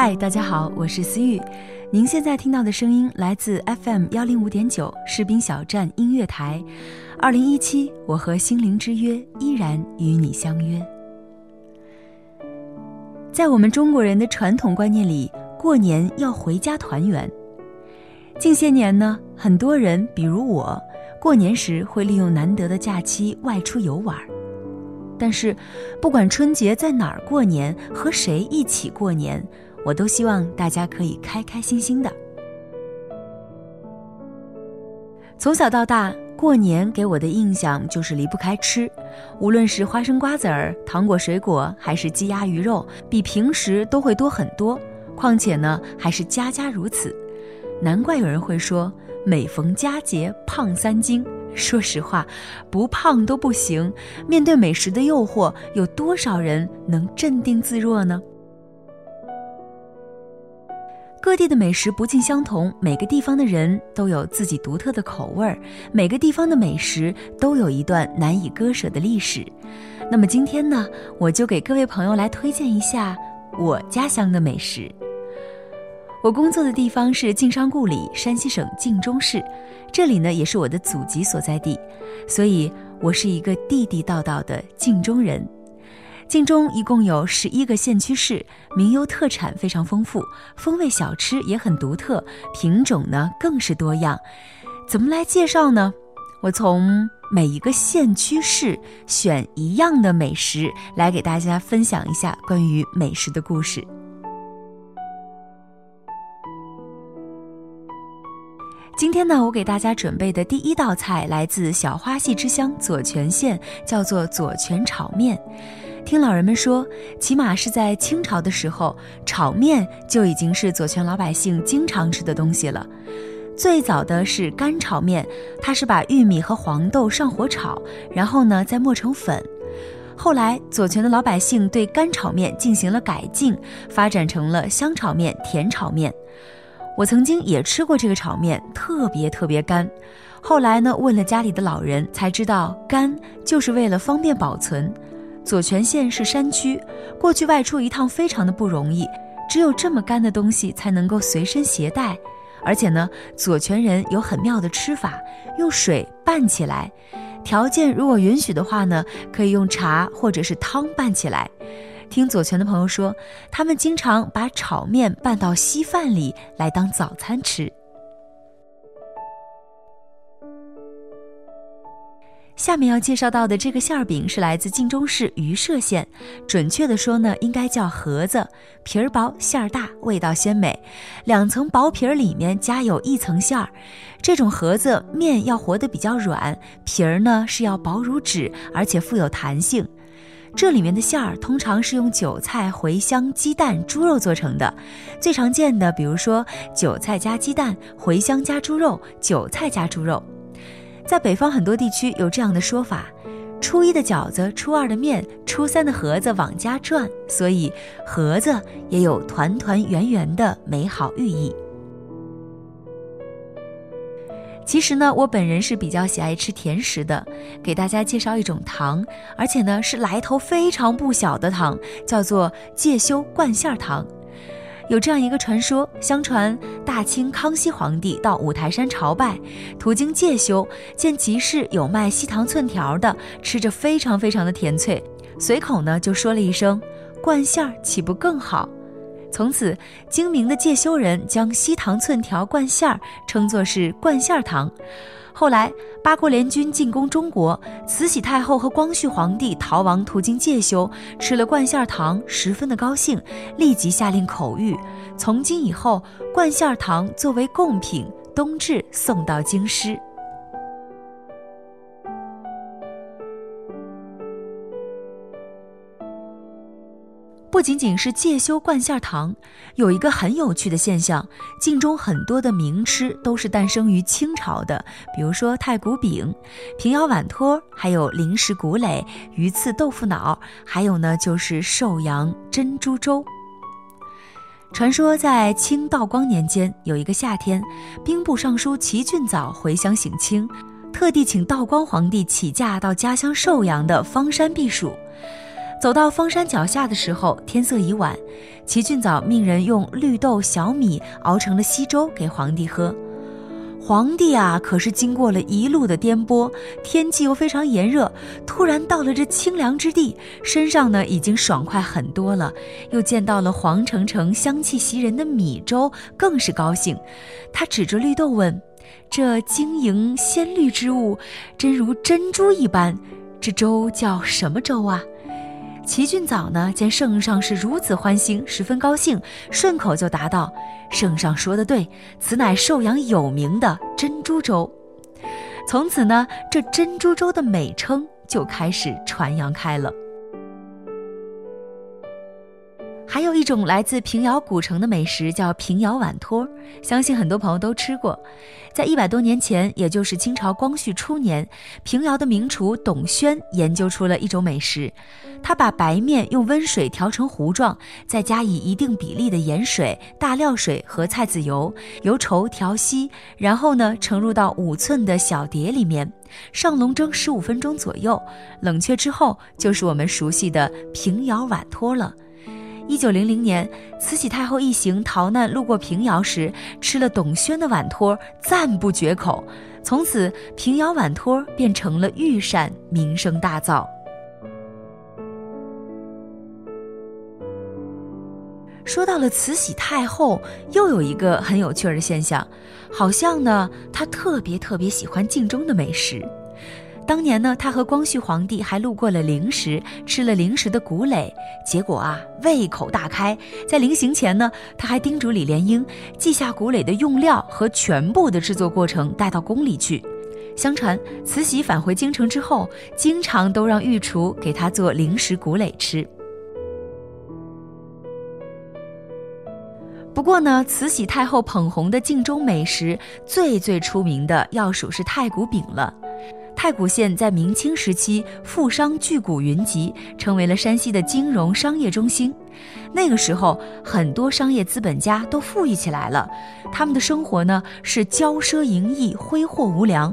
嗨，大家好，我是思玉。您现在听到的声音来自 FM 幺零五点九士兵小站音乐台。二零一七，我和心灵之约依然与你相约。在我们中国人的传统观念里，过年要回家团圆。近些年呢，很多人，比如我，过年时会利用难得的假期外出游玩。但是，不管春节在哪儿过年，和谁一起过年，我都希望大家可以开开心心的。从小到大。过年给我的印象就是离不开吃，无论是花生瓜子儿、糖果水果，还是鸡鸭鱼肉，比平时都会多很多。况且呢，还是家家如此，难怪有人会说每逢佳节胖三斤。说实话，不胖都不行。面对美食的诱惑，有多少人能镇定自若呢？各地的美食不尽相同，每个地方的人都有自己独特的口味儿，每个地方的美食都有一段难以割舍的历史。那么今天呢，我就给各位朋友来推荐一下我家乡的美食。我工作的地方是晋商故里，山西省晋中市，这里呢也是我的祖籍所在地，所以我是一个地地道道的晋中人。晋中一共有十一个县区市，名优特产非常丰富，风味小吃也很独特，品种呢更是多样。怎么来介绍呢？我从每一个县区市选一样的美食来给大家分享一下关于美食的故事。今天呢，我给大家准备的第一道菜来自小花戏之乡左权县，叫做左权炒面。听老人们说，起码是在清朝的时候，炒面就已经是左权老百姓经常吃的东西了。最早的是干炒面，它是把玉米和黄豆上火炒，然后呢再磨成粉。后来左权的老百姓对干炒面进行了改进，发展成了香炒面、甜炒面。我曾经也吃过这个炒面，特别特别干。后来呢，问了家里的老人，才知道干就是为了方便保存。左权县是山区，过去外出一趟非常的不容易，只有这么干的东西才能够随身携带。而且呢，左权人有很妙的吃法，用水拌起来，条件如果允许的话呢，可以用茶或者是汤拌起来。听左权的朋友说，他们经常把炒面拌到稀饭里来当早餐吃。下面要介绍到的这个馅儿饼是来自晋中市榆社县，准确的说呢，应该叫盒子，皮儿薄馅儿大，味道鲜美。两层薄皮儿里面夹有一层馅儿，这种盒子面要和得比较软，皮儿呢是要薄如纸，而且富有弹性。这里面的馅儿通常是用韭菜、茴香、鸡蛋、猪肉做成的，最常见的比如说韭菜加鸡蛋，茴香加猪肉，韭菜加猪肉。在北方很多地区有这样的说法：初一的饺子，初二的面，初三的盒子往家转。所以盒子也有团团圆圆的美好寓意。其实呢，我本人是比较喜爱吃甜食的，给大家介绍一种糖，而且呢是来头非常不小的糖，叫做介休灌馅糖。有这样一个传说：相传大清康熙皇帝到五台山朝拜，途经介休，见集市有卖西糖寸条的，吃着非常非常的甜脆，随口呢就说了一声“灌馅儿岂不更好”。从此，精明的介休人将西糖寸条灌馅儿称作是灌馅儿糖。后来，八国联军进攻中国，慈禧太后和光绪皇帝逃亡途经介休，吃了灌馅儿糖，十分的高兴，立即下令口谕：从今以后，灌馅儿糖作为贡品，冬至送到京师。不仅仅是介休灌馅糖，有一个很有趣的现象：晋中很多的名吃都是诞生于清朝的，比如说太谷饼、平遥碗托，还有零食谷垒、鱼刺豆腐脑，还有呢就是寿阳珍珠粥。传说在清道光年间，有一个夏天，兵部尚书齐俊藻回乡省亲，特地请道光皇帝起驾到家乡寿阳的方山避暑。走到峰山脚下的时候，天色已晚。齐俊藻命人用绿豆、小米熬成了稀粥给皇帝喝。皇帝啊，可是经过了一路的颠簸，天气又非常炎热，突然到了这清凉之地，身上呢已经爽快很多了。又见到了黄澄澄、香气袭人的米粥，更是高兴。他指着绿豆问：“这晶莹鲜绿之物，真如珍珠一般，这粥叫什么粥啊？”齐俊早呢，见圣上是如此欢心，十分高兴，顺口就答道：“圣上说的对，此乃寿阳有名的珍珠粥。”从此呢，这珍珠粥的美称就开始传扬开了。还有一种来自平遥古城的美食，叫平遥碗托，相信很多朋友都吃过。在一百多年前，也就是清朝光绪初年，平遥的名厨董宣研究出了一种美食。他把白面用温水调成糊状，再加以一定比例的盐水、大料水和菜籽油，由稠调稀，然后呢盛入到五寸的小碟里面，上笼蒸十五分钟左右。冷却之后，就是我们熟悉的平遥碗托了。一九零零年，慈禧太后一行逃难路过平遥时，吃了董宣的碗托，赞不绝口。从此，平遥碗托便成了御膳，名声大噪。说到了慈禧太后，又有一个很有趣的现象，好像呢，她特别特别喜欢晋中的美食。当年呢，他和光绪皇帝还路过了灵石，吃了灵石的谷垒，结果啊，胃口大开。在临行前呢，他还叮嘱李莲英记下谷垒的用料和全部的制作过程，带到宫里去。相传，慈禧返回京城之后，经常都让御厨给她做灵石谷垒吃。不过呢，慈禧太后捧红的晋中美食，最最出名的要数是太谷饼了。太谷县在明清时期富商巨贾云集，成为了山西的金融商业中心。那个时候，很多商业资本家都富裕起来了，他们的生活呢是骄奢淫逸、挥霍无良。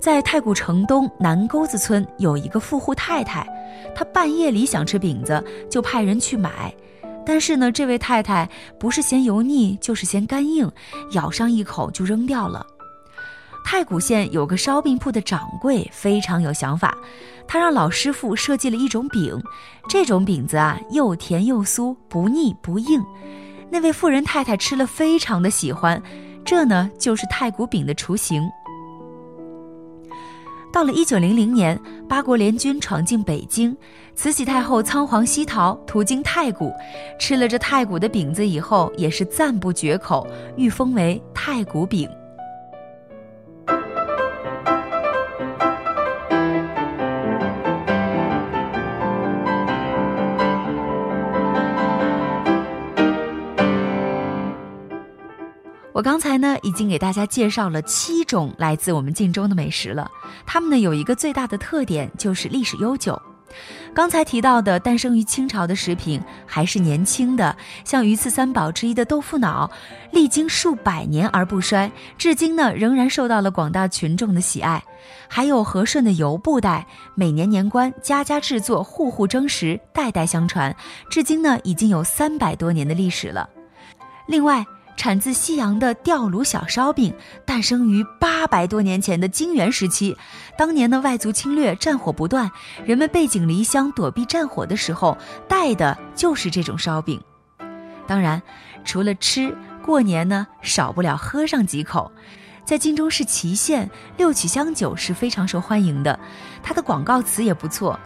在太谷城东南沟子村有一个富户太太，她半夜里想吃饼子，就派人去买。但是呢，这位太太不是嫌油腻，就是嫌干硬，咬上一口就扔掉了。太谷县有个烧饼铺的掌柜非常有想法，他让老师傅设计了一种饼，这种饼子啊又甜又酥，不腻不硬。那位富人太太吃了非常的喜欢，这呢就是太谷饼的雏形。到了一九零零年，八国联军闯进北京，慈禧太后仓皇西逃，途经太谷，吃了这太谷的饼子以后，也是赞不绝口，御封为太谷饼。我刚才呢已经给大家介绍了七种来自我们晋中的美食了，它们呢有一个最大的特点就是历史悠久。刚才提到的诞生于清朝的食品还是年轻的，像鱼刺三宝之一的豆腐脑，历经数百年而不衰，至今呢仍然受到了广大群众的喜爱。还有和顺的油布袋，每年年关家家制作，户户蒸食，代代相传，至今呢已经有三百多年的历史了。另外，产自西洋的吊炉小烧饼，诞生于八百多年前的金元时期。当年的外族侵略，战火不断，人们背井离乡躲避战火的时候，带的就是这种烧饼。当然，除了吃，过年呢少不了喝上几口。在晋中市祁县，六曲香酒是非常受欢迎的，它的广告词也不错。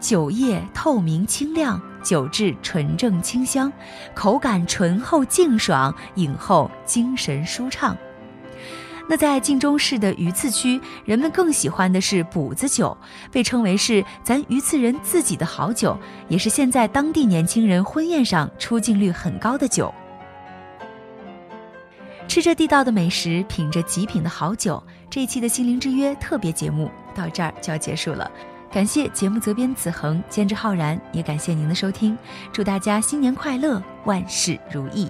酒液透明清亮，酒质纯正清香，口感醇厚劲爽，饮后精神舒畅。那在晋中市的榆次区，人们更喜欢的是补子酒，被称为是咱榆次人自己的好酒，也是现在当地年轻人婚宴上出镜率很高的酒。吃着地道的美食，品着极品的好酒，这一期的心灵之约特别节目到这儿就要结束了。感谢节目责编子恒，监制浩然，也感谢您的收听。祝大家新年快乐，万事如意。